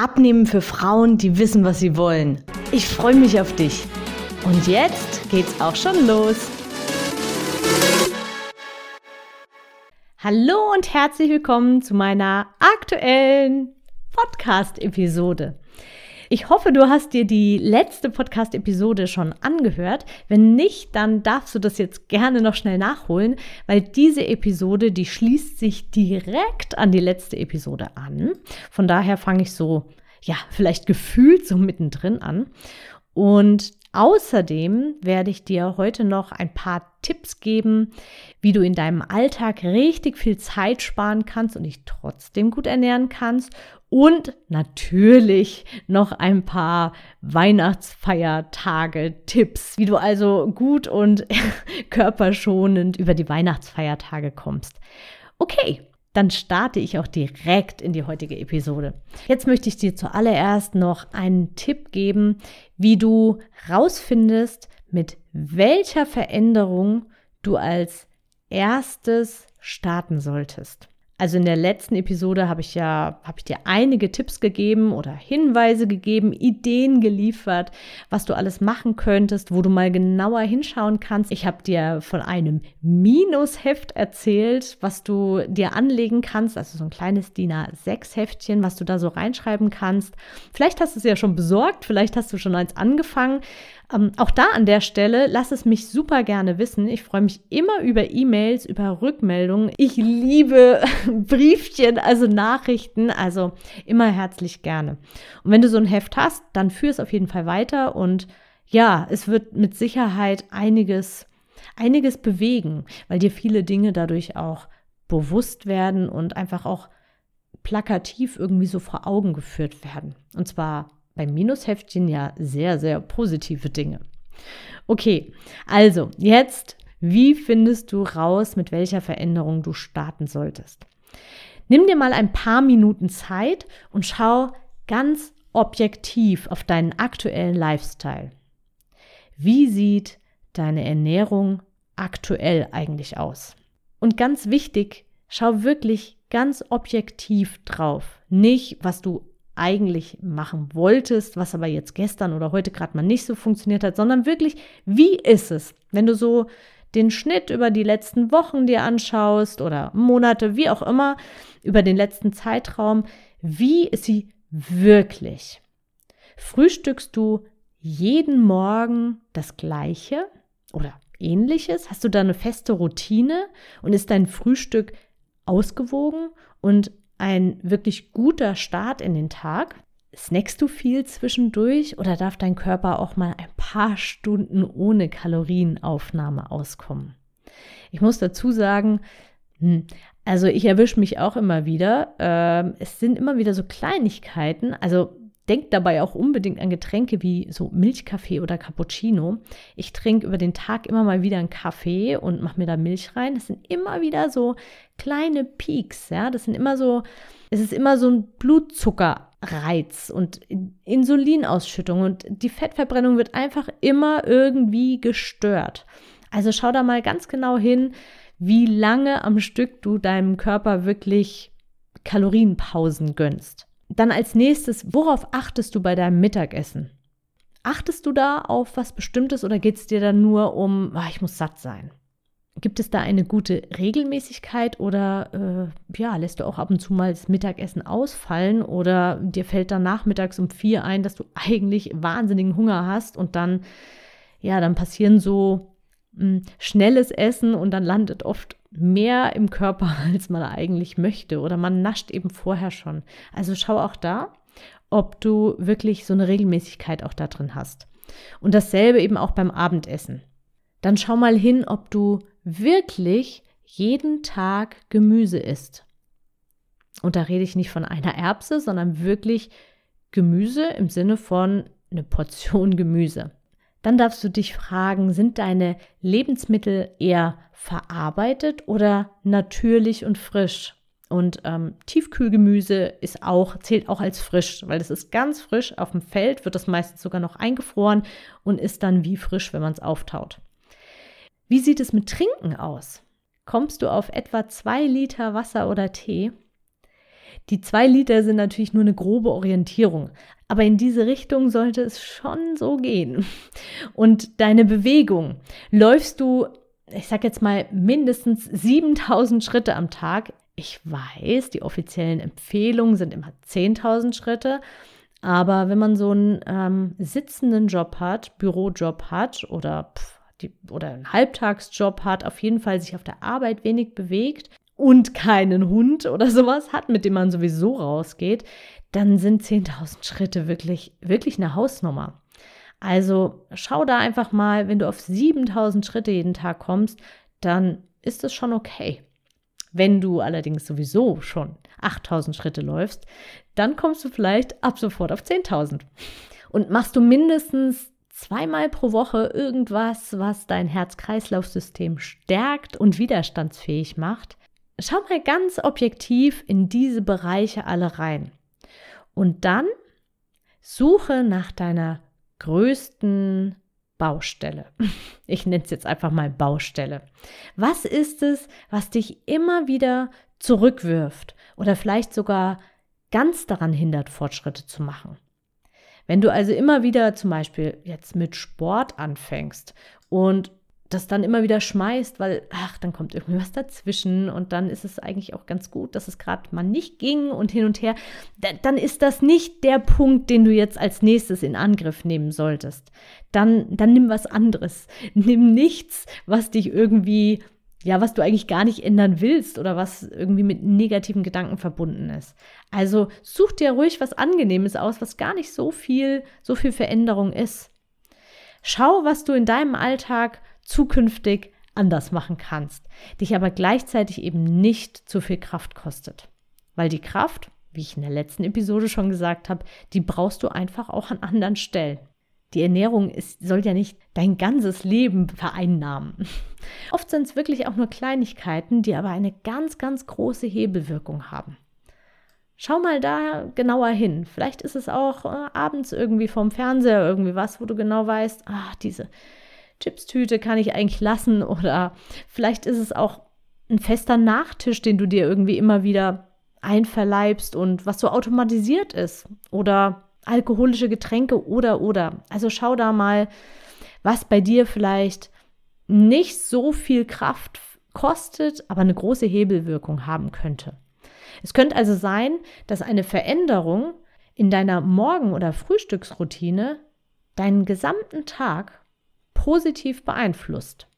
Abnehmen für Frauen, die wissen, was sie wollen. Ich freue mich auf dich. Und jetzt geht's auch schon los. Hallo und herzlich willkommen zu meiner aktuellen Podcast-Episode. Ich hoffe, du hast dir die letzte Podcast-Episode schon angehört. Wenn nicht, dann darfst du das jetzt gerne noch schnell nachholen, weil diese Episode, die schließt sich direkt an die letzte Episode an. Von daher fange ich so, ja, vielleicht gefühlt so mittendrin an. Und außerdem werde ich dir heute noch ein paar Tipps geben, wie du in deinem Alltag richtig viel Zeit sparen kannst und dich trotzdem gut ernähren kannst und natürlich noch ein paar Weihnachtsfeiertage Tipps, wie du also gut und körperschonend über die Weihnachtsfeiertage kommst. Okay, dann starte ich auch direkt in die heutige Episode. Jetzt möchte ich dir zuallererst noch einen Tipp geben, wie du rausfindest, mit welcher Veränderung du als erstes starten solltest. Also in der letzten Episode habe ich ja, habe ich dir einige Tipps gegeben oder Hinweise gegeben, Ideen geliefert, was du alles machen könntest, wo du mal genauer hinschauen kannst. Ich habe dir von einem Minusheft erzählt, was du dir anlegen kannst, also so ein kleines DIN A6 Heftchen, was du da so reinschreiben kannst. Vielleicht hast du es ja schon besorgt, vielleicht hast du schon eins angefangen. Ähm, auch da an der Stelle, lass es mich super gerne wissen. Ich freue mich immer über E-Mails, über Rückmeldungen. Ich liebe Briefchen, also Nachrichten, also immer herzlich gerne. Und wenn du so ein Heft hast, dann führ es auf jeden Fall weiter und ja, es wird mit Sicherheit einiges, einiges bewegen, weil dir viele Dinge dadurch auch bewusst werden und einfach auch plakativ irgendwie so vor Augen geführt werden. Und zwar beim Minusheftchen ja sehr, sehr positive Dinge. Okay, also jetzt, wie findest du raus, mit welcher Veränderung du starten solltest? Nimm dir mal ein paar Minuten Zeit und schau ganz objektiv auf deinen aktuellen Lifestyle. Wie sieht deine Ernährung aktuell eigentlich aus? Und ganz wichtig, schau wirklich ganz objektiv drauf. Nicht, was du eigentlich machen wolltest, was aber jetzt gestern oder heute gerade mal nicht so funktioniert hat, sondern wirklich, wie ist es, wenn du so den Schnitt über die letzten Wochen dir anschaust oder Monate, wie auch immer, über den letzten Zeitraum, wie ist sie wirklich? Frühstückst du jeden Morgen das gleiche oder ähnliches? Hast du da eine feste Routine und ist dein Frühstück ausgewogen und ein wirklich guter Start in den Tag? Snackst du viel zwischendurch oder darf dein Körper auch mal ein paar Stunden ohne Kalorienaufnahme auskommen? Ich muss dazu sagen, hm, also ich erwische mich auch immer wieder. Äh, es sind immer wieder so Kleinigkeiten. Also Denk dabei auch unbedingt an Getränke wie so Milchkaffee oder Cappuccino. Ich trinke über den Tag immer mal wieder einen Kaffee und mache mir da Milch rein. Das sind immer wieder so kleine Peaks, ja. Das sind immer so, es ist immer so ein Blutzuckerreiz und Insulinausschüttung und die Fettverbrennung wird einfach immer irgendwie gestört. Also schau da mal ganz genau hin, wie lange am Stück du deinem Körper wirklich Kalorienpausen gönnst. Dann als nächstes, worauf achtest du bei deinem Mittagessen? Achtest du da auf was Bestimmtes oder geht es dir dann nur um, ach, ich muss satt sein? Gibt es da eine gute Regelmäßigkeit oder äh, ja, lässt du auch ab und zu mal das Mittagessen ausfallen oder dir fällt dann nachmittags um vier ein, dass du eigentlich wahnsinnigen Hunger hast und dann, ja, dann passieren so schnelles Essen und dann landet oft mehr im Körper, als man eigentlich möchte oder man nascht eben vorher schon. Also schau auch da, ob du wirklich so eine Regelmäßigkeit auch da drin hast. Und dasselbe eben auch beim Abendessen. Dann schau mal hin, ob du wirklich jeden Tag Gemüse isst. Und da rede ich nicht von einer Erbse, sondern wirklich Gemüse im Sinne von eine Portion Gemüse. Dann darfst du dich fragen, sind deine Lebensmittel eher verarbeitet oder natürlich und frisch? Und ähm, Tiefkühlgemüse ist auch, zählt auch als frisch, weil das ist ganz frisch auf dem Feld, wird das meistens sogar noch eingefroren und ist dann wie frisch, wenn man es auftaut. Wie sieht es mit Trinken aus? Kommst du auf etwa zwei Liter Wasser oder Tee? Die zwei Liter sind natürlich nur eine grobe Orientierung, aber in diese Richtung sollte es schon so gehen. Und deine Bewegung, läufst du, ich sag jetzt mal, mindestens 7000 Schritte am Tag, ich weiß, die offiziellen Empfehlungen sind immer 10.000 Schritte. Aber wenn man so einen ähm, sitzenden Job hat, Bürojob hat oder, pff, die, oder einen Halbtagsjob hat, auf jeden Fall sich auf der Arbeit wenig bewegt und keinen Hund oder sowas hat, mit dem man sowieso rausgeht, dann sind 10.000 Schritte wirklich, wirklich eine Hausnummer. Also schau da einfach mal, wenn du auf 7.000 Schritte jeden Tag kommst, dann ist es schon okay. Wenn du allerdings sowieso schon 8000 Schritte läufst, dann kommst du vielleicht ab sofort auf 10.000. Und machst du mindestens zweimal pro Woche irgendwas, was dein Herz-Kreislauf-System stärkt und widerstandsfähig macht, schau mal ganz objektiv in diese Bereiche alle rein. Und dann suche nach deiner größten Baustelle. Ich nenne es jetzt einfach mal Baustelle. Was ist es, was dich immer wieder zurückwirft oder vielleicht sogar ganz daran hindert, Fortschritte zu machen? Wenn du also immer wieder zum Beispiel jetzt mit Sport anfängst und das dann immer wieder schmeißt, weil, ach, dann kommt irgendwie was dazwischen und dann ist es eigentlich auch ganz gut, dass es gerade mal nicht ging und hin und her, dann ist das nicht der Punkt, den du jetzt als nächstes in Angriff nehmen solltest. Dann, dann nimm was anderes. Nimm nichts, was dich irgendwie, ja, was du eigentlich gar nicht ändern willst oder was irgendwie mit negativen Gedanken verbunden ist. Also such dir ruhig was Angenehmes aus, was gar nicht so viel, so viel Veränderung ist. Schau, was du in deinem Alltag zukünftig anders machen kannst, dich aber gleichzeitig eben nicht zu viel Kraft kostet. Weil die Kraft, wie ich in der letzten Episode schon gesagt habe, die brauchst du einfach auch an anderen Stellen. Die Ernährung ist, soll ja nicht dein ganzes Leben vereinnahmen. Oft sind es wirklich auch nur Kleinigkeiten, die aber eine ganz, ganz große Hebelwirkung haben. Schau mal da genauer hin. Vielleicht ist es auch äh, abends irgendwie vom Fernseher irgendwie was, wo du genau weißt, ach, diese Chipstüte kann ich eigentlich lassen oder vielleicht ist es auch ein fester Nachtisch, den du dir irgendwie immer wieder einverleibst und was so automatisiert ist oder alkoholische Getränke oder oder. Also schau da mal, was bei dir vielleicht nicht so viel Kraft kostet, aber eine große Hebelwirkung haben könnte. Es könnte also sein, dass eine Veränderung in deiner Morgen- oder Frühstücksroutine deinen gesamten Tag positiv beeinflusst.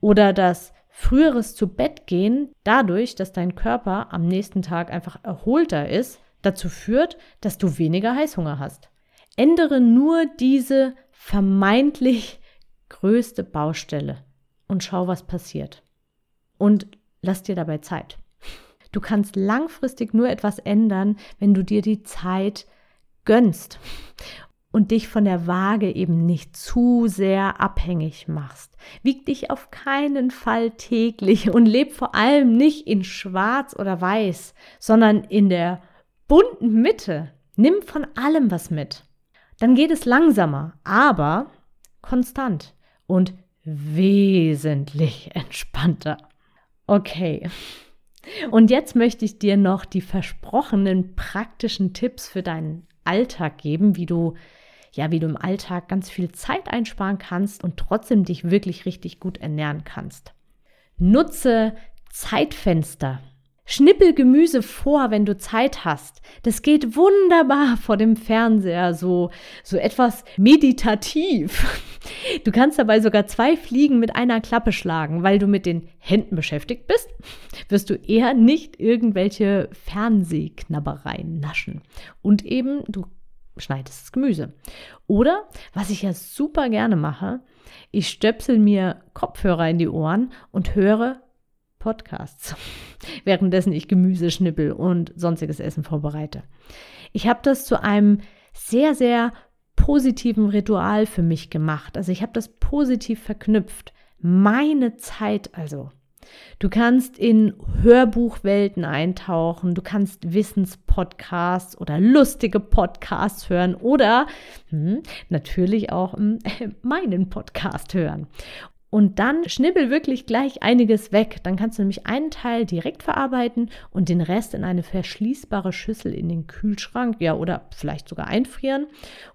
Oder das früheres zu Bett gehen dadurch, dass dein Körper am nächsten Tag einfach erholter ist, dazu führt, dass du weniger Heißhunger hast. Ändere nur diese vermeintlich größte Baustelle und schau, was passiert. Und lass dir dabei Zeit. Du kannst langfristig nur etwas ändern, wenn du dir die Zeit gönnst und dich von der Waage eben nicht zu sehr abhängig machst. Wieg dich auf keinen Fall täglich und leb vor allem nicht in schwarz oder weiß, sondern in der bunten Mitte. Nimm von allem was mit. Dann geht es langsamer, aber konstant und wesentlich entspannter. Okay. Und jetzt möchte ich dir noch die versprochenen praktischen Tipps für deinen Alltag geben, wie du ja, wie du im Alltag ganz viel Zeit einsparen kannst und trotzdem dich wirklich richtig gut ernähren kannst. Nutze Zeitfenster. Schnippel Gemüse vor, wenn du Zeit hast. Das geht wunderbar vor dem Fernseher, so, so etwas meditativ. Du kannst dabei sogar zwei Fliegen mit einer Klappe schlagen, weil du mit den Händen beschäftigt bist, wirst du eher nicht irgendwelche Fernsehknabbereien naschen. Und eben, du schneidest das Gemüse. Oder, was ich ja super gerne mache, ich stöpsel mir Kopfhörer in die Ohren und höre Podcasts, währenddessen ich Gemüse schnippel und sonstiges Essen vorbereite. Ich habe das zu einem sehr, sehr positiven Ritual für mich gemacht. Also ich habe das positiv verknüpft. Meine Zeit also. Du kannst in Hörbuchwelten eintauchen, du kannst Wissenspodcasts oder lustige Podcasts hören oder hm, natürlich auch hm, meinen Podcast hören. Und dann schnibbel wirklich gleich einiges weg. Dann kannst du nämlich einen Teil direkt verarbeiten und den Rest in eine verschließbare Schüssel in den Kühlschrank, ja, oder vielleicht sogar einfrieren.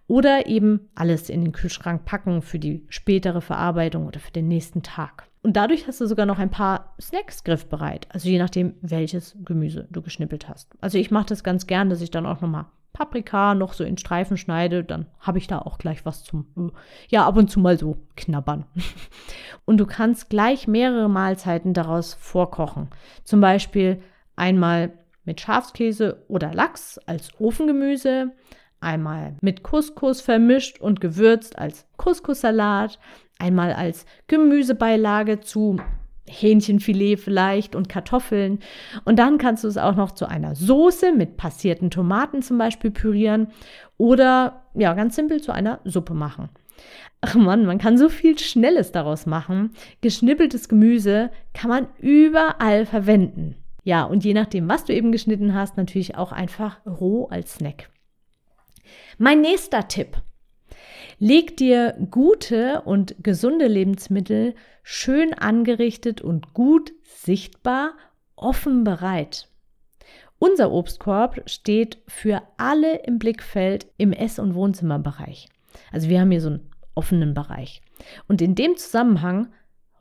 Oder eben alles in den Kühlschrank packen für die spätere Verarbeitung oder für den nächsten Tag. Und dadurch hast du sogar noch ein paar Snacks griffbereit. Also je nachdem, welches Gemüse du geschnippelt hast. Also ich mache das ganz gern, dass ich dann auch nochmal Paprika noch so in Streifen schneide, dann habe ich da auch gleich was zum, ja, ab und zu mal so knabbern. Und du kannst gleich mehrere Mahlzeiten daraus vorkochen. Zum Beispiel einmal mit Schafskäse oder Lachs als Ofengemüse, einmal mit Couscous vermischt und gewürzt als Couscous-Salat, einmal als Gemüsebeilage zu Hähnchenfilet vielleicht und Kartoffeln. Und dann kannst du es auch noch zu einer Soße mit passierten Tomaten zum Beispiel pürieren oder ja, ganz simpel zu einer Suppe machen. Ach man, man kann so viel Schnelles daraus machen. Geschnippeltes Gemüse kann man überall verwenden. Ja, und je nachdem, was du eben geschnitten hast, natürlich auch einfach roh als Snack. Mein nächster Tipp. Leg dir gute und gesunde Lebensmittel schön angerichtet und gut sichtbar offen bereit. Unser Obstkorb steht für alle im Blickfeld im Ess- und Wohnzimmerbereich. Also wir haben hier so einen offenen Bereich. Und in dem Zusammenhang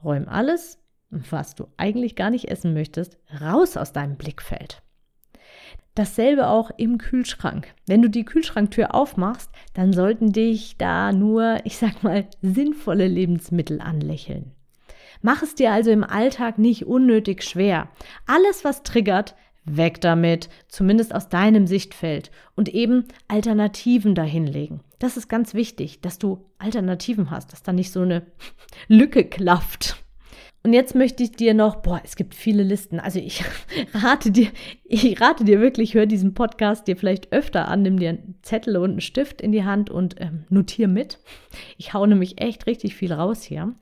räum alles, was du eigentlich gar nicht essen möchtest, raus aus deinem Blickfeld. Dasselbe auch im Kühlschrank. Wenn du die Kühlschranktür aufmachst, dann sollten dich da nur, ich sag mal, sinnvolle Lebensmittel anlächeln. Mach es dir also im Alltag nicht unnötig schwer. Alles, was triggert, weg damit, zumindest aus deinem Sichtfeld und eben Alternativen dahinlegen. Das ist ganz wichtig, dass du Alternativen hast, dass da nicht so eine Lücke klafft. Und jetzt möchte ich dir noch, boah, es gibt viele Listen. Also ich rate dir, ich rate dir wirklich, hör diesen Podcast dir vielleicht öfter an, nimm dir einen Zettel und einen Stift in die Hand und ähm, notier mit. Ich hau nämlich echt richtig viel raus hier.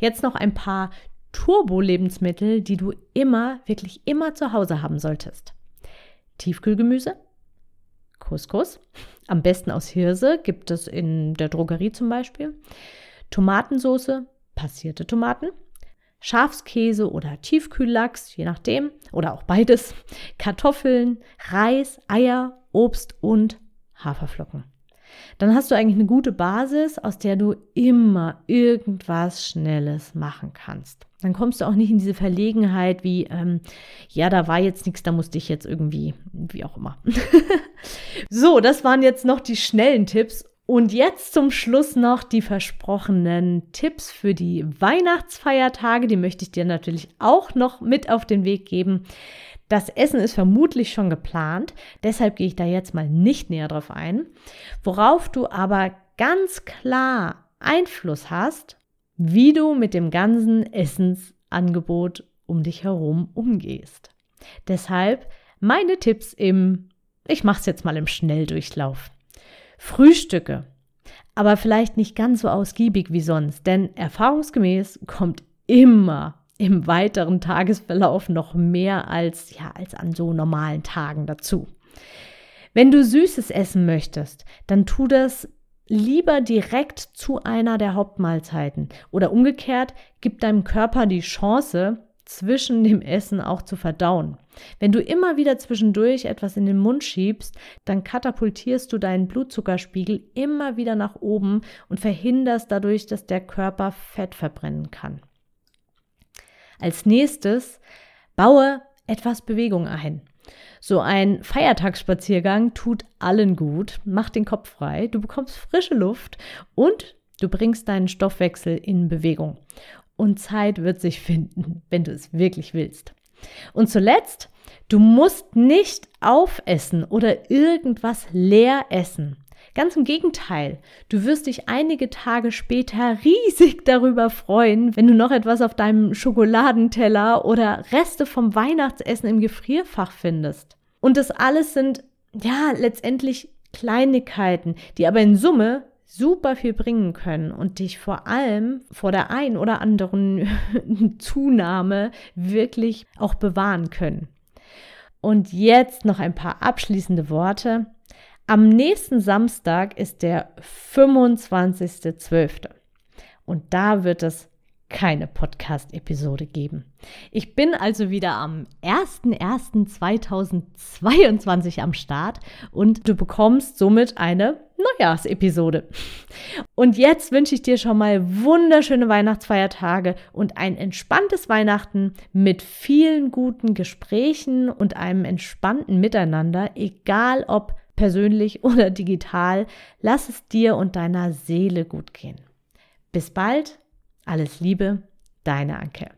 Jetzt noch ein paar Turbo-Lebensmittel, die du immer, wirklich immer zu Hause haben solltest. Tiefkühlgemüse, Couscous, am besten aus Hirse, gibt es in der Drogerie zum Beispiel. Tomatensoße, passierte Tomaten, Schafskäse oder Tiefkühllachs, je nachdem, oder auch beides, Kartoffeln, Reis, Eier, Obst und Haferflocken. Dann hast du eigentlich eine gute Basis, aus der du immer irgendwas Schnelles machen kannst. Dann kommst du auch nicht in diese Verlegenheit wie, ähm, ja, da war jetzt nichts, da musste ich jetzt irgendwie, wie auch immer. so, das waren jetzt noch die schnellen Tipps und jetzt zum Schluss noch die versprochenen Tipps für die Weihnachtsfeiertage. Die möchte ich dir natürlich auch noch mit auf den Weg geben. Das Essen ist vermutlich schon geplant, deshalb gehe ich da jetzt mal nicht näher drauf ein. Worauf du aber ganz klar Einfluss hast, wie du mit dem ganzen Essensangebot um dich herum umgehst. Deshalb meine Tipps im, ich mache es jetzt mal im Schnelldurchlauf. Frühstücke, aber vielleicht nicht ganz so ausgiebig wie sonst, denn erfahrungsgemäß kommt immer im weiteren Tagesverlauf noch mehr als ja als an so normalen Tagen dazu. Wenn du Süßes essen möchtest, dann tu das lieber direkt zu einer der Hauptmahlzeiten oder umgekehrt, gib deinem Körper die Chance, zwischen dem Essen auch zu verdauen. Wenn du immer wieder zwischendurch etwas in den Mund schiebst, dann katapultierst du deinen Blutzuckerspiegel immer wieder nach oben und verhinderst dadurch, dass der Körper Fett verbrennen kann. Als nächstes baue etwas Bewegung ein. So ein Feiertagsspaziergang tut allen gut, macht den Kopf frei, du bekommst frische Luft und du bringst deinen Stoffwechsel in Bewegung und Zeit wird sich finden, wenn du es wirklich willst. Und zuletzt, du musst nicht aufessen oder irgendwas leer essen. Ganz im Gegenteil, du wirst dich einige Tage später riesig darüber freuen, wenn du noch etwas auf deinem Schokoladenteller oder Reste vom Weihnachtsessen im Gefrierfach findest. Und das alles sind ja letztendlich Kleinigkeiten, die aber in Summe super viel bringen können und dich vor allem vor der ein oder anderen Zunahme wirklich auch bewahren können. Und jetzt noch ein paar abschließende Worte. Am nächsten Samstag ist der 25.12. Und da wird es keine Podcast-Episode geben. Ich bin also wieder am 01.01.2022 am Start und du bekommst somit eine Neujahrsepisode. Und jetzt wünsche ich dir schon mal wunderschöne Weihnachtsfeiertage und ein entspanntes Weihnachten mit vielen guten Gesprächen und einem entspannten Miteinander, egal ob persönlich oder digital. Lass es dir und deiner Seele gut gehen. Bis bald alles Liebe, deine Anke.